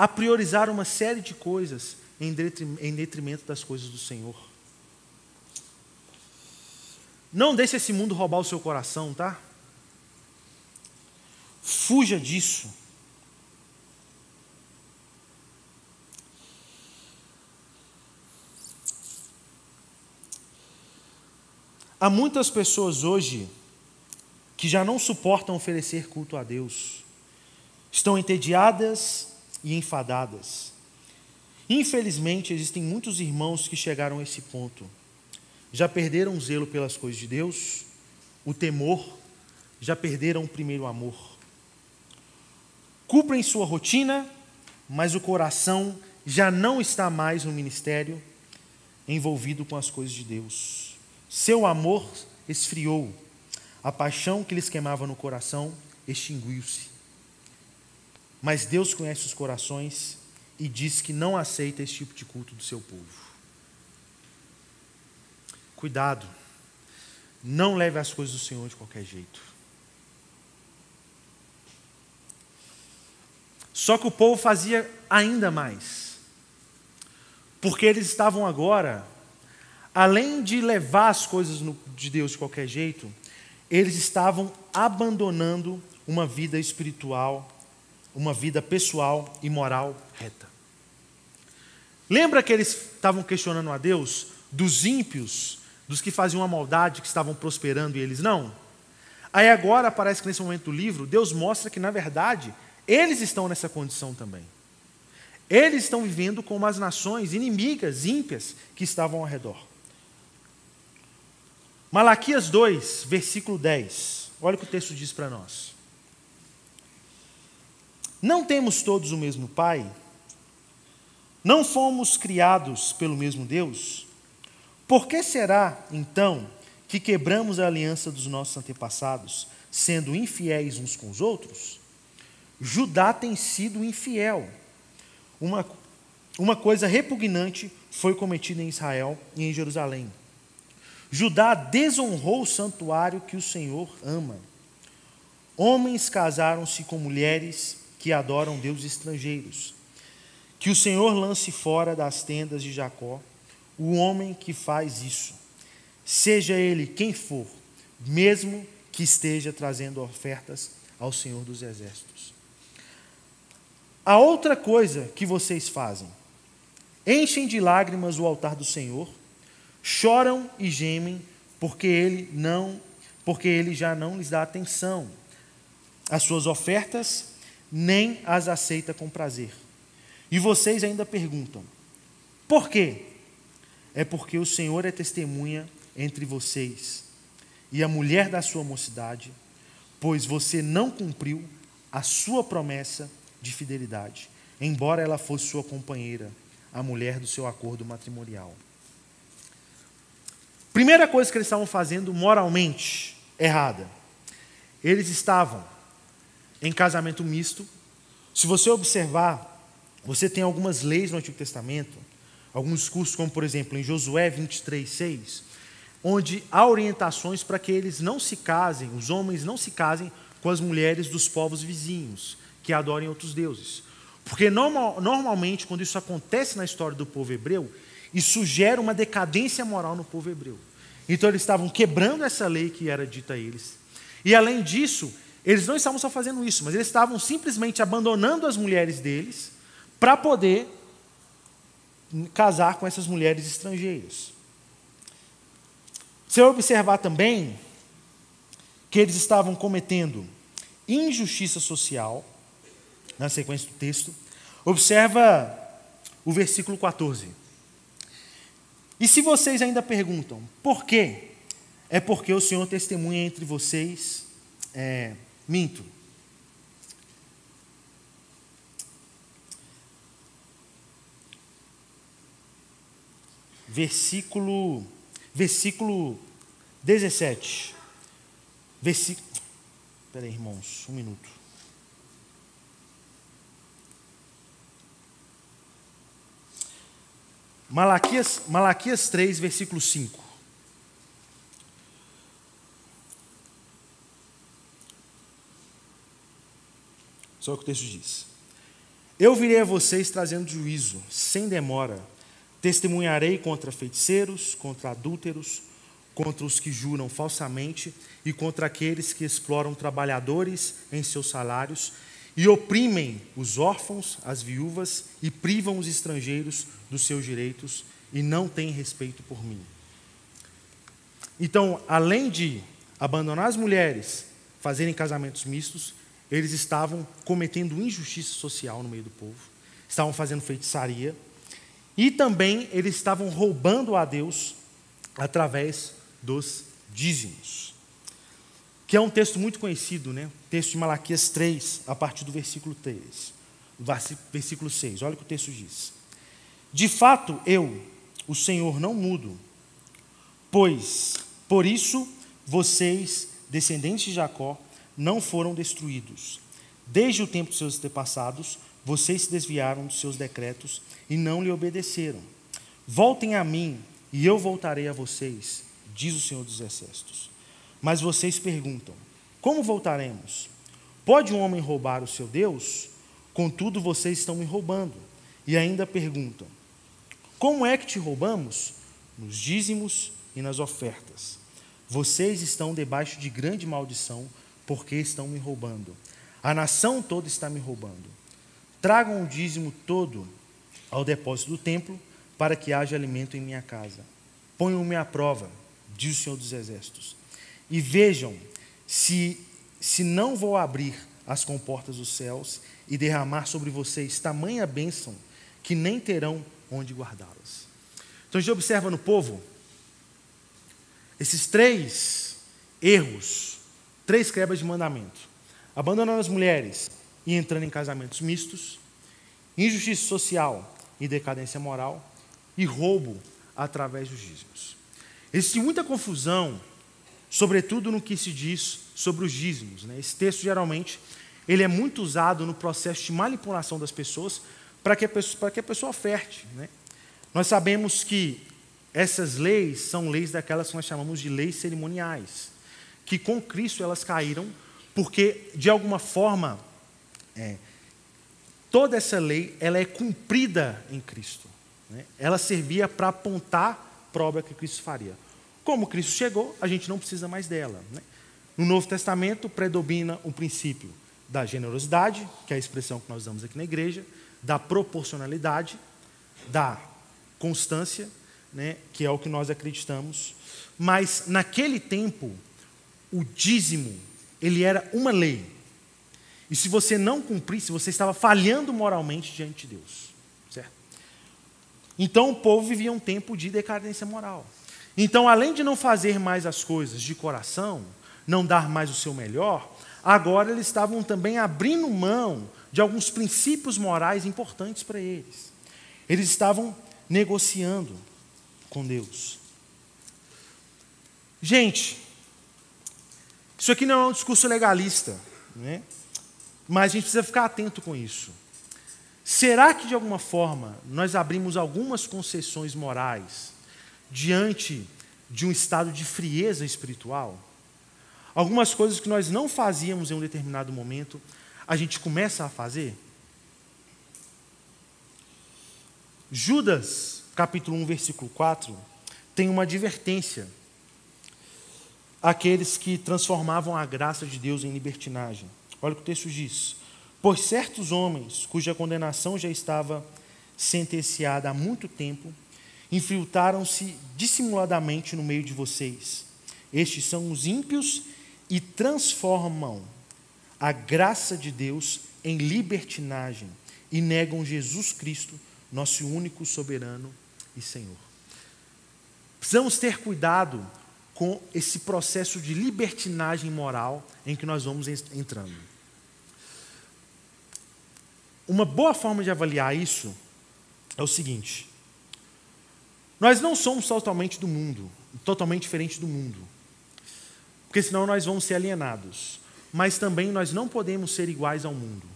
A priorizar uma série de coisas em detrimento das coisas do Senhor. Não deixe esse mundo roubar o seu coração, tá? Fuja disso. Há muitas pessoas hoje que já não suportam oferecer culto a Deus. Estão entediadas e enfadadas. Infelizmente, existem muitos irmãos que chegaram a esse ponto. Já perderam o zelo pelas coisas de Deus, o temor, já perderam o primeiro amor. Cumprem sua rotina, mas o coração já não está mais no ministério envolvido com as coisas de Deus. Seu amor esfriou a paixão que lhes queimava no coração extinguiu-se. Mas Deus conhece os corações e diz que não aceita esse tipo de culto do seu povo. Cuidado, não leve as coisas do Senhor de qualquer jeito. Só que o povo fazia ainda mais, porque eles estavam agora, além de levar as coisas de Deus de qualquer jeito, eles estavam abandonando uma vida espiritual, uma vida pessoal e moral reta. Lembra que eles estavam questionando a Deus dos ímpios, dos que faziam a maldade, que estavam prosperando e eles não? Aí agora parece que nesse momento do livro, Deus mostra que, na verdade, eles estão nessa condição também. Eles estão vivendo como as nações inimigas, ímpias, que estavam ao redor. Malaquias 2, versículo 10. Olha o que o texto diz para nós. Não temos todos o mesmo Pai? Não fomos criados pelo mesmo Deus? Por que será, então, que quebramos a aliança dos nossos antepassados, sendo infiéis uns com os outros? Judá tem sido infiel. Uma, uma coisa repugnante foi cometida em Israel e em Jerusalém Judá desonrou o santuário que o Senhor ama. Homens casaram-se com mulheres que adoram deuses estrangeiros. Que o Senhor lance fora das tendas de Jacó o homem que faz isso, seja ele quem for, mesmo que esteja trazendo ofertas ao Senhor dos Exércitos. A outra coisa que vocês fazem, enchem de lágrimas o altar do Senhor, choram e gemem, porque ele não, porque ele já não lhes dá atenção. As suas ofertas nem as aceita com prazer. E vocês ainda perguntam: por quê? É porque o Senhor é testemunha entre vocês e a mulher da sua mocidade, pois você não cumpriu a sua promessa de fidelidade, embora ela fosse sua companheira, a mulher do seu acordo matrimonial. Primeira coisa que eles estavam fazendo moralmente errada. Eles estavam em casamento misto. Se você observar, você tem algumas leis no Antigo Testamento, alguns cursos, como por exemplo em Josué 23, 6, onde há orientações para que eles não se casem, os homens não se casem com as mulheres dos povos vizinhos, que adorem outros deuses. Porque normal, normalmente, quando isso acontece na história do povo hebreu, isso gera uma decadência moral no povo hebreu. Então eles estavam quebrando essa lei que era dita a eles. E além disso, eles não estavam só fazendo isso, mas eles estavam simplesmente abandonando as mulheres deles para poder casar com essas mulheres estrangeiras. Você vai observar também que eles estavam cometendo injustiça social, na sequência do texto. Observa o versículo 14. E se vocês ainda perguntam, por quê? É porque o Senhor testemunha entre vocês. É, minto. Versículo, versículo 17. Versículo. Espera aí, irmãos, um minuto. Malaquias, Malaquias 3, versículo 5. Só que o texto diz. Eu virei a vocês trazendo juízo, sem demora. Testemunharei contra feiticeiros, contra adúlteros, contra os que juram falsamente e contra aqueles que exploram trabalhadores em seus salários e oprimem os órfãos, as viúvas e privam os estrangeiros dos seus direitos e não têm respeito por mim. Então, além de abandonar as mulheres, fazerem casamentos mistos, eles estavam cometendo injustiça social no meio do povo, estavam fazendo feitiçaria e também eles estavam roubando a Deus através dos dízimos. Que é um texto muito conhecido, né? Texto de Malaquias 3, a partir do versículo 3, versículo 6. Olha o que o texto diz. De fato, eu, o Senhor, não mudo, pois por isso vocês, descendentes de Jacó, não foram destruídos. Desde o tempo de seus antepassados, vocês se desviaram dos seus decretos e não lhe obedeceram. Voltem a mim, e eu voltarei a vocês, diz o Senhor dos Exércitos. Mas vocês perguntam: como voltaremos? Pode um homem roubar o seu Deus? Contudo, vocês estão me roubando. E ainda perguntam: como é que te roubamos? Nos dízimos e nas ofertas. Vocês estão debaixo de grande maldição, porque estão me roubando. A nação toda está me roubando. Tragam o dízimo todo ao depósito do templo, para que haja alimento em minha casa. Ponham-me à prova diz o Senhor dos Exércitos. E vejam se, se não vou abrir as comportas dos céus e derramar sobre vocês tamanha bênção que nem terão onde guardá-las. Então a gente observa no povo esses três erros, três quebras de mandamento: abandonando as mulheres e entrando em casamentos mistos, injustiça social e decadência moral, e roubo através dos dízimos. Existe muita confusão, sobretudo no que se diz sobre os dízimos. Né? Esse texto, geralmente, ele é muito usado no processo de manipulação das pessoas para que, para que a pessoa oferte. Né? Nós sabemos que essas leis são leis daquelas que nós chamamos de leis cerimoniais, que com Cristo elas caíram, porque, de alguma forma, é, toda essa lei ela é cumprida em Cristo. Né? Ela servia para apontar para a obra que Cristo faria. Como Cristo chegou, a gente não precisa mais dela. Né? No Novo Testamento, predomina o princípio da generosidade, que é a expressão que nós damos aqui na igreja, da proporcionalidade, da constância, né, que é o que nós acreditamos, mas naquele tempo o dízimo ele era uma lei. E se você não cumprisse, você estava falhando moralmente diante de Deus. Certo? Então o povo vivia um tempo de decadência moral. Então, além de não fazer mais as coisas de coração, não dar mais o seu melhor, agora eles estavam também abrindo mão de alguns princípios morais importantes para eles. Eles estavam negociando com Deus. Gente, isso aqui não é um discurso legalista, né? mas a gente precisa ficar atento com isso. Será que de alguma forma nós abrimos algumas concessões morais diante de um estado de frieza espiritual? Algumas coisas que nós não fazíamos em um determinado momento, a gente começa a fazer? Judas, capítulo 1, versículo 4, tem uma advertência àqueles que transformavam a graça de Deus em libertinagem. Olha o que o texto diz. Pois certos homens, cuja condenação já estava sentenciada há muito tempo, infiltraram-se dissimuladamente no meio de vocês. Estes são os ímpios e transformam a graça de Deus em libertinagem e negam Jesus Cristo, nosso único soberano e Senhor. Precisamos ter cuidado com esse processo de libertinagem moral em que nós vamos entrando. Uma boa forma de avaliar isso é o seguinte: nós não somos totalmente do mundo, totalmente diferente do mundo, porque senão nós vamos ser alienados. Mas também nós não podemos ser iguais ao mundo.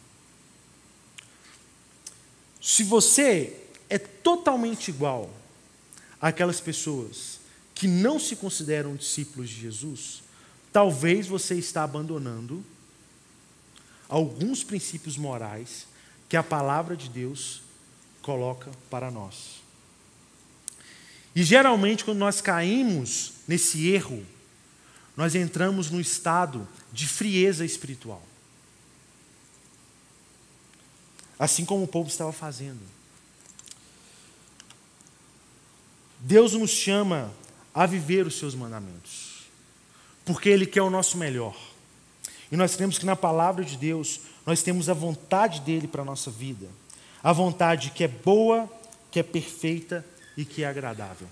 Se você é totalmente igual àquelas pessoas que não se consideram discípulos de Jesus, talvez você está abandonando alguns princípios morais que a palavra de Deus coloca para nós. E geralmente, quando nós caímos nesse erro, nós entramos num estado de frieza espiritual. Assim como o povo estava fazendo. Deus nos chama a viver os seus mandamentos, porque Ele quer o nosso melhor. E nós temos que na palavra de Deus, nós temos a vontade dele para a nossa vida. A vontade que é boa, que é perfeita e que é agradável.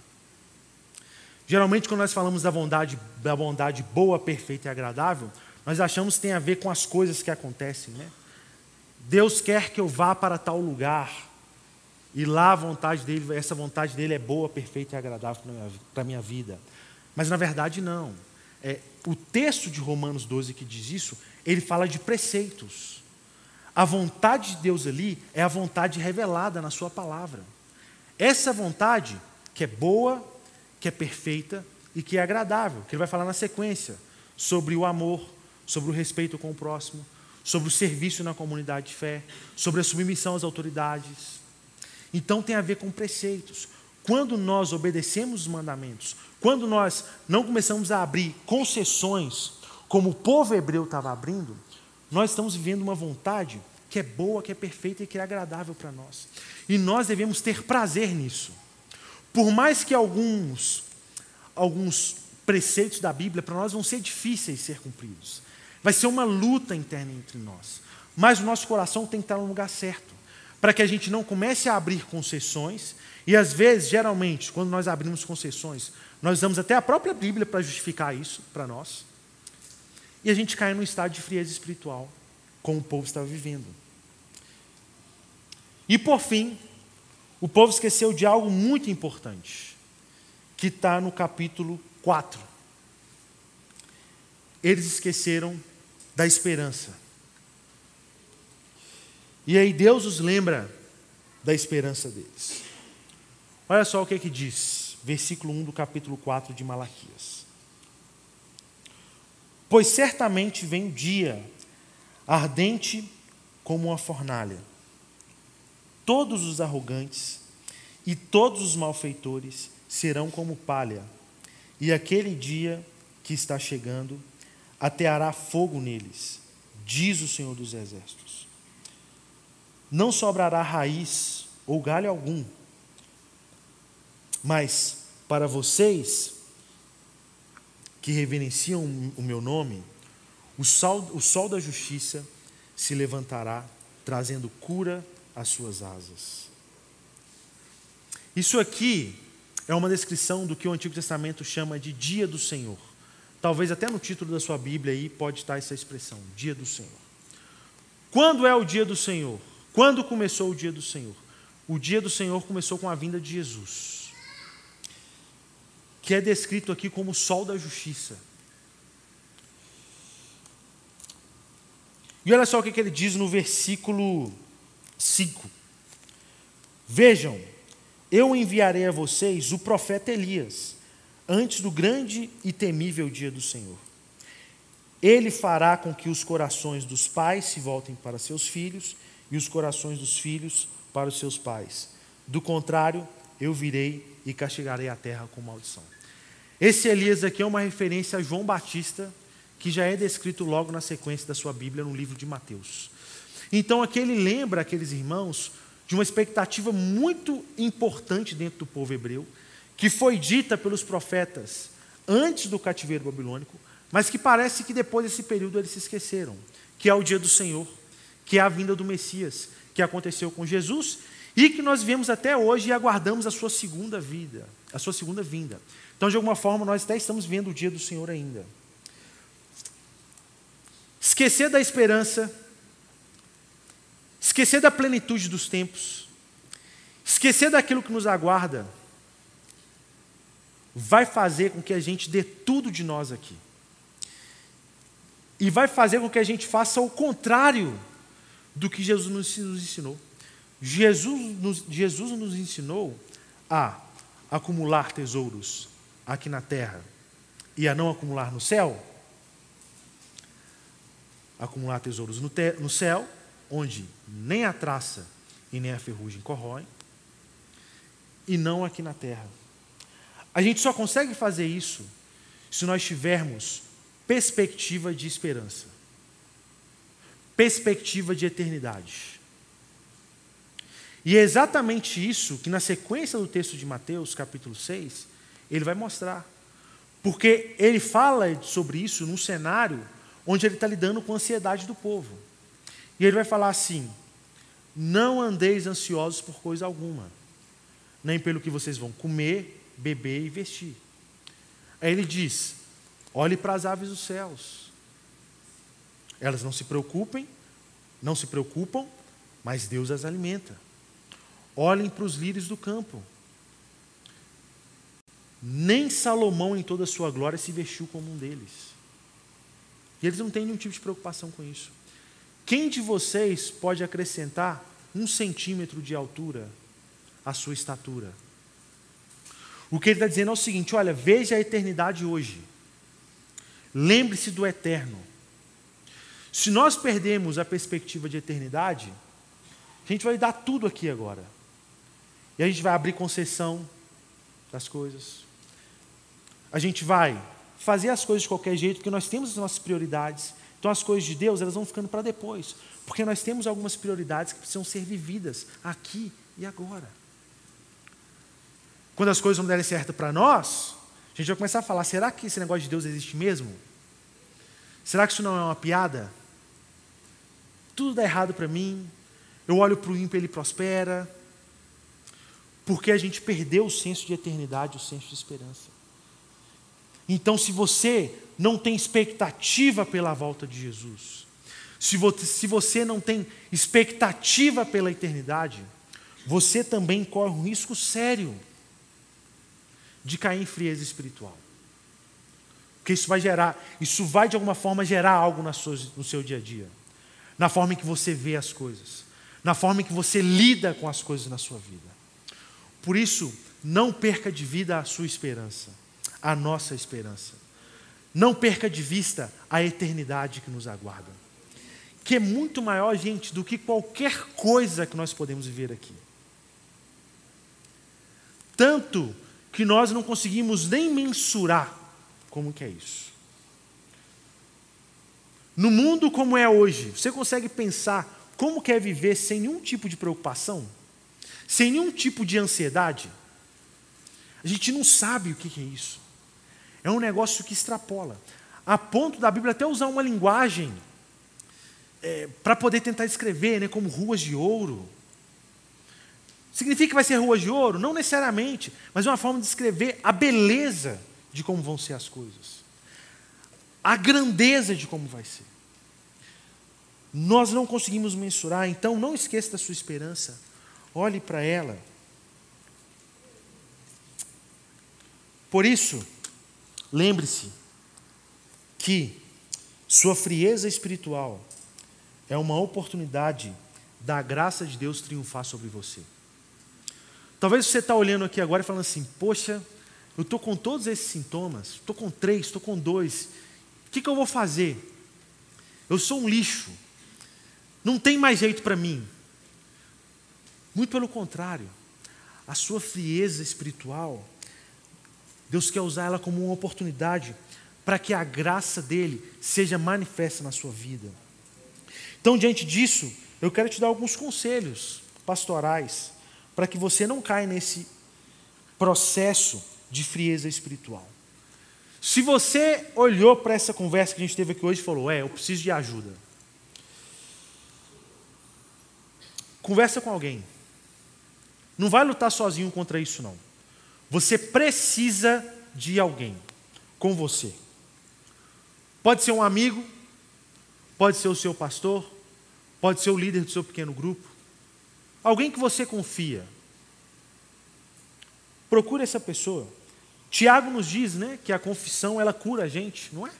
Geralmente, quando nós falamos da bondade, da bondade boa, perfeita e agradável, nós achamos que tem a ver com as coisas que acontecem, né? Deus quer que eu vá para tal lugar, e lá a vontade dele, essa vontade dele é boa, perfeita e agradável para a minha vida. Mas na verdade não. É, o texto de Romanos 12 que diz isso, ele fala de preceitos. A vontade de Deus ali é a vontade revelada na Sua palavra. Essa vontade, que é boa, que é perfeita e que é agradável, que ele vai falar na sequência, sobre o amor, sobre o respeito com o próximo, sobre o serviço na comunidade de fé, sobre a submissão às autoridades, então tem a ver com preceitos. Quando nós obedecemos os mandamentos, quando nós não começamos a abrir concessões, como o povo hebreu estava abrindo, nós estamos vivendo uma vontade que é boa, que é perfeita e que é agradável para nós. E nós devemos ter prazer nisso. Por mais que alguns alguns preceitos da Bíblia para nós vão ser difíceis de ser cumpridos. Vai ser uma luta interna entre nós. Mas o nosso coração tem que estar no lugar certo para que a gente não comece a abrir concessões. E às vezes, geralmente, quando nós abrimos concessões, nós usamos até a própria Bíblia para justificar isso para nós. E a gente cai num estado de frieza espiritual, como o povo estava vivendo. E por fim, o povo esqueceu de algo muito importante, que está no capítulo 4. Eles esqueceram da esperança. E aí Deus os lembra da esperança deles. Olha só o que é que diz, versículo 1 do capítulo 4 de Malaquias. Pois certamente vem o dia, ardente como uma fornalha. Todos os arrogantes e todos os malfeitores serão como palha, e aquele dia que está chegando ateará fogo neles, diz o Senhor dos Exércitos não sobrará raiz ou galho algum, Mas para vocês que reverenciam o meu nome, o sol, o sol da justiça se levantará, trazendo cura às suas asas. Isso aqui é uma descrição do que o Antigo Testamento chama de dia do Senhor. Talvez até no título da sua Bíblia aí pode estar essa expressão, dia do Senhor. Quando é o dia do Senhor? Quando começou o dia do Senhor? O dia do Senhor começou com a vinda de Jesus, que é descrito aqui como o sol da justiça. E olha só o que ele diz no versículo 5. Vejam, eu enviarei a vocês o profeta Elias, antes do grande e temível dia do Senhor. Ele fará com que os corações dos pais se voltem para seus filhos e os corações dos filhos para os seus pais. Do contrário, eu virei e castigarei a terra com maldição. Esse Elias aqui é uma referência a João Batista, que já é descrito logo na sequência da sua Bíblia no livro de Mateus. Então aqui ele lembra aqueles irmãos de uma expectativa muito importante dentro do povo hebreu, que foi dita pelos profetas antes do cativeiro babilônico, mas que parece que depois desse período eles se esqueceram, que é o dia do Senhor, que é a vinda do Messias, que aconteceu com Jesus e que nós vemos até hoje e aguardamos a sua segunda vida, a sua segunda vinda. Então, de alguma forma, nós até estamos vendo o dia do Senhor ainda. Esquecer da esperança, esquecer da plenitude dos tempos, esquecer daquilo que nos aguarda, vai fazer com que a gente dê tudo de nós aqui. E vai fazer com que a gente faça o contrário do que Jesus nos, ensinou. Jesus nos, Jesus nos ensinou a acumular tesouros aqui na terra e a não acumular no céu. Acumular tesouros no, te, no céu, onde nem a traça e nem a ferrugem corroem, e não aqui na terra. A gente só consegue fazer isso se nós tivermos perspectiva de esperança perspectiva de eternidade. E é exatamente isso que, na sequência do texto de Mateus, capítulo 6, ele vai mostrar. Porque ele fala sobre isso num cenário onde ele está lidando com a ansiedade do povo. E ele vai falar assim: Não andeis ansiosos por coisa alguma, nem pelo que vocês vão comer, beber e vestir. Aí ele diz: Olhe para as aves dos céus elas não se preocupem, não se preocupam, mas Deus as alimenta. Olhem para os lírios do campo. Nem Salomão, em toda a sua glória, se vestiu como um deles. E eles não têm nenhum tipo de preocupação com isso. Quem de vocês pode acrescentar um centímetro de altura à sua estatura? O que ele está dizendo é o seguinte: olha, veja a eternidade hoje. Lembre-se do eterno. Se nós perdemos a perspectiva de eternidade, a gente vai dar tudo aqui agora. E a gente vai abrir concessão das coisas. A gente vai fazer as coisas de qualquer jeito, porque nós temos as nossas prioridades. Então as coisas de Deus, elas vão ficando para depois, porque nós temos algumas prioridades que precisam ser vividas aqui e agora. Quando as coisas não derem certo para nós, a gente vai começar a falar: será que esse negócio de Deus existe mesmo? Será que isso não é uma piada? Tudo dá errado para mim, eu olho para o ímpio, ele prospera, porque a gente perdeu o senso de eternidade, o senso de esperança. Então, se você não tem expectativa pela volta de Jesus, se você, não tem expectativa pela eternidade, você também corre um risco sério de cair em frieza espiritual. Porque isso vai gerar, isso vai de alguma forma gerar algo no seu dia a dia na forma em que você vê as coisas, na forma em que você lida com as coisas na sua vida. Por isso, não perca de vida a sua esperança, a nossa esperança. Não perca de vista a eternidade que nos aguarda, que é muito maior, gente, do que qualquer coisa que nós podemos viver aqui. Tanto que nós não conseguimos nem mensurar como que é isso. No mundo como é hoje, você consegue pensar como quer viver sem nenhum tipo de preocupação? Sem nenhum tipo de ansiedade? A gente não sabe o que é isso. É um negócio que extrapola. A ponto da Bíblia até usar uma linguagem é, para poder tentar escrever, né, como ruas de ouro. Significa que vai ser ruas de ouro? Não necessariamente, mas é uma forma de escrever a beleza de como vão ser as coisas, a grandeza de como vai ser. Nós não conseguimos mensurar, então não esqueça da sua esperança, olhe para ela. Por isso, lembre-se que sua frieza espiritual é uma oportunidade da graça de Deus triunfar sobre você. Talvez você está olhando aqui agora e falando assim: Poxa, eu estou com todos esses sintomas, estou com três, estou com dois, o que, que eu vou fazer? Eu sou um lixo, não tem mais jeito para mim. Muito pelo contrário, a sua frieza espiritual, Deus quer usar ela como uma oportunidade para que a graça dele seja manifesta na sua vida. Então, diante disso, eu quero te dar alguns conselhos pastorais para que você não caia nesse processo de frieza espiritual. Se você olhou para essa conversa que a gente teve aqui hoje e falou: É, eu preciso de ajuda. Conversa com alguém. Não vai lutar sozinho contra isso, não. Você precisa de alguém com você. Pode ser um amigo, Pode ser o seu pastor, pode ser o líder do seu pequeno grupo, alguém que você confia. Procure essa pessoa. Tiago nos diz, né, que a confissão ela cura a gente, não é?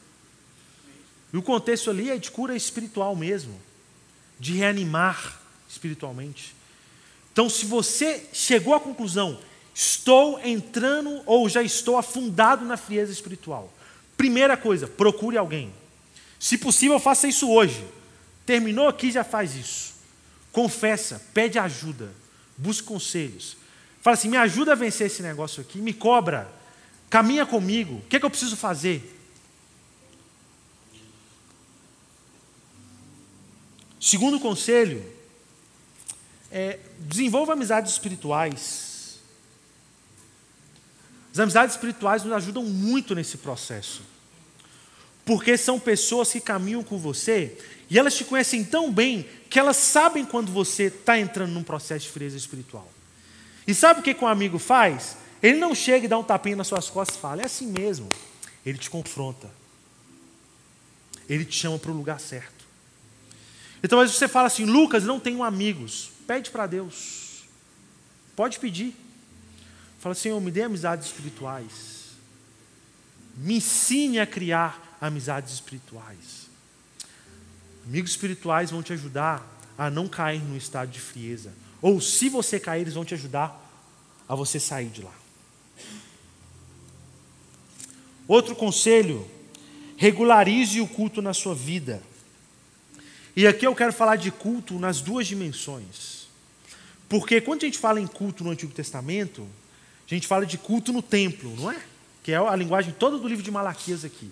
E o contexto ali é de cura espiritual mesmo, de reanimar espiritualmente. Então, se você chegou à conclusão, estou entrando ou já estou afundado na frieza espiritual, primeira coisa, procure alguém. Se possível, faça isso hoje. Terminou aqui, já faz isso. Confessa, pede ajuda, busque conselhos. Fala assim: me ajuda a vencer esse negócio aqui, me cobra, caminha comigo, o que, é que eu preciso fazer? Segundo conselho, é, desenvolva amizades espirituais. As amizades espirituais nos ajudam muito nesse processo. Porque são pessoas que caminham com você e elas te conhecem tão bem que elas sabem quando você está entrando num processo de frieza espiritual. E sabe o que, um amigo faz? Ele não chega e dá um tapinha nas suas costas e fala, é assim mesmo. Ele te confronta. Ele te chama para o lugar certo. Então, às vezes você fala assim, Lucas, não tenho amigos. Pede para Deus. Pode pedir. Fala, Senhor, me dê amizades espirituais. Me ensine a criar amizades espirituais. Amigos espirituais vão te ajudar a não cair num estado de frieza. Ou se você cair, eles vão te ajudar a você sair de lá. Outro conselho: regularize o culto na sua vida. E aqui eu quero falar de culto nas duas dimensões. Porque quando a gente fala em culto no Antigo Testamento, a gente fala de culto no templo, não é? Que é a linguagem toda do livro de Malaquias aqui.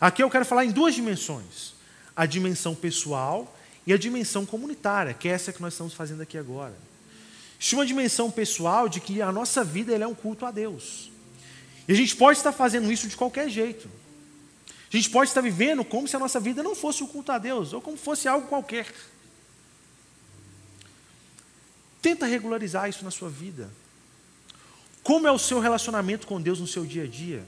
Aqui eu quero falar em duas dimensões: a dimensão pessoal e a dimensão comunitária, que é essa que nós estamos fazendo aqui agora. Existe uma dimensão pessoal de que a nossa vida é um culto a Deus. E a gente pode estar fazendo isso de qualquer jeito. A gente pode estar vivendo como se a nossa vida não fosse o culto a Deus, ou como fosse algo qualquer. Tenta regularizar isso na sua vida. Como é o seu relacionamento com Deus no seu dia a dia?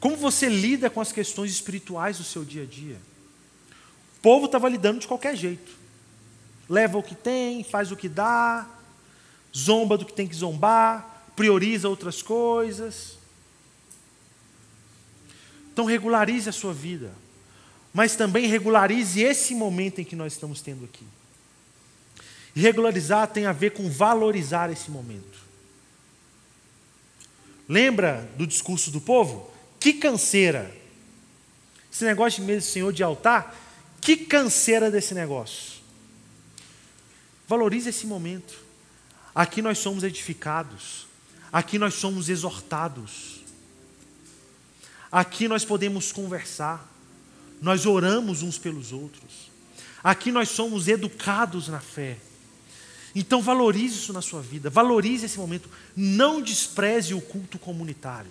Como você lida com as questões espirituais do seu dia a dia? O povo estava lidando de qualquer jeito. Leva o que tem, faz o que dá, zomba do que tem que zombar, prioriza outras coisas. Então regularize a sua vida, mas também regularize esse momento em que nós estamos tendo aqui. regularizar tem a ver com valorizar esse momento. Lembra do discurso do povo? Que canseira. Esse negócio de mesa do Senhor de altar, que canseira desse negócio. Valorize esse momento. Aqui nós somos edificados. Aqui nós somos exortados. Aqui nós podemos conversar. Nós oramos uns pelos outros. Aqui nós somos educados na fé. Então valorize isso na sua vida, valorize esse momento, não despreze o culto comunitário.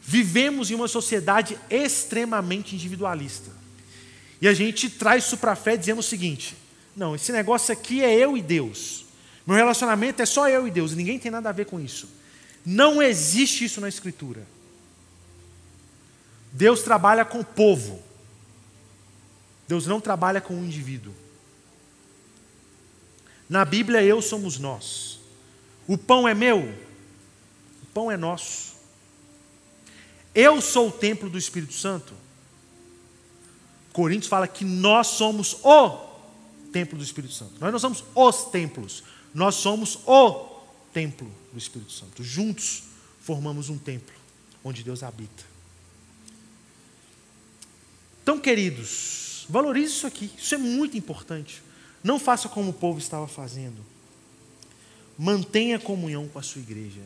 Vivemos em uma sociedade extremamente individualista. E a gente traz isso para a fé dizendo o seguinte: não, esse negócio aqui é eu e Deus. Meu relacionamento é só eu e Deus, ninguém tem nada a ver com isso. Não existe isso na Escritura. Deus trabalha com o povo. Deus não trabalha com o indivíduo. Na Bíblia, eu somos nós. O pão é meu, o pão é nosso. Eu sou o templo do Espírito Santo. Coríntios fala que nós somos o templo do Espírito Santo. Nós não somos os templos, nós somos o templo do Espírito Santo. Juntos formamos um templo onde Deus habita. Então, queridos, valorize isso aqui, isso é muito importante. Não faça como o povo estava fazendo. Mantenha comunhão com a sua igreja.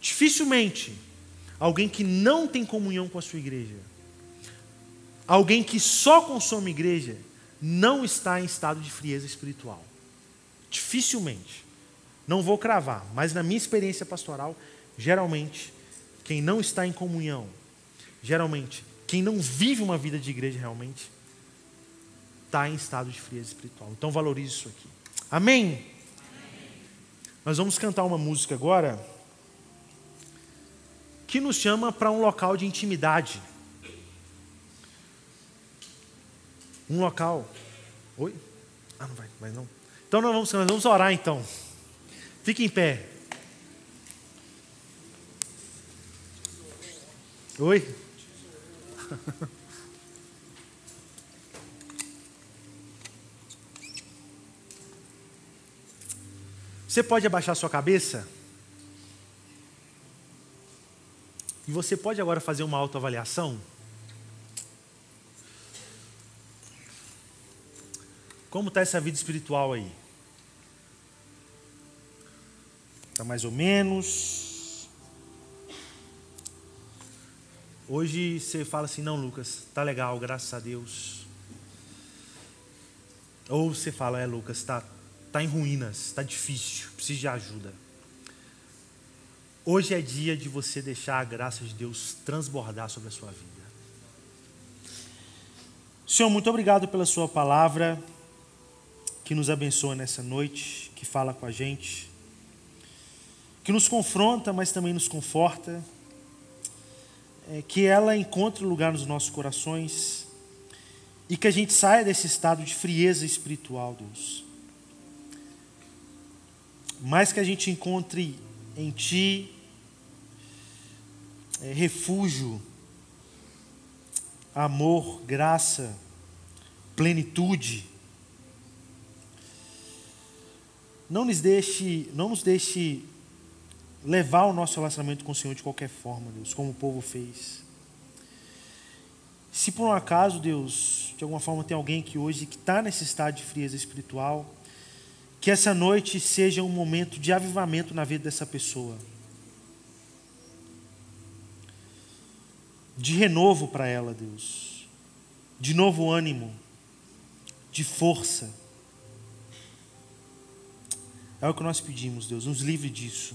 Dificilmente alguém que não tem comunhão com a sua igreja, alguém que só consome igreja, não está em estado de frieza espiritual. Dificilmente. Não vou cravar, mas na minha experiência pastoral, geralmente, quem não está em comunhão, geralmente, quem não vive uma vida de igreja realmente, está em estado de frieza espiritual. Então valorize isso aqui. Amém? Amém? Nós vamos cantar uma música agora que nos chama para um local de intimidade. Um local. Oi? Ah, não vai, mas não. Então nós vamos, nós vamos orar então. Fique em pé. Oi? (laughs) Você pode abaixar sua cabeça? E você pode agora fazer uma autoavaliação? Como está essa vida espiritual aí? Está mais ou menos? Hoje você fala assim, não, Lucas, tá legal, graças a Deus. Ou você fala, é, Lucas, está está em ruínas, está difícil, precisa de ajuda. Hoje é dia de você deixar a graça de Deus transbordar sobre a sua vida. Senhor, muito obrigado pela Sua palavra que nos abençoa nessa noite, que fala com a gente, que nos confronta, mas também nos conforta, é, que ela encontre lugar nos nossos corações e que a gente saia desse estado de frieza espiritual, Deus mais que a gente encontre em Ti é, refúgio, amor, graça, plenitude. Não nos deixe, não nos deixe levar o nosso relacionamento com o Senhor de qualquer forma, Deus, como o povo fez. Se por um acaso, Deus, de alguma forma tem alguém que hoje que está nesse estado de frieza espiritual, que essa noite seja um momento de avivamento na vida dessa pessoa. De renovo para ela, Deus. De novo ânimo. De força. É o que nós pedimos, Deus. Nos livre disso.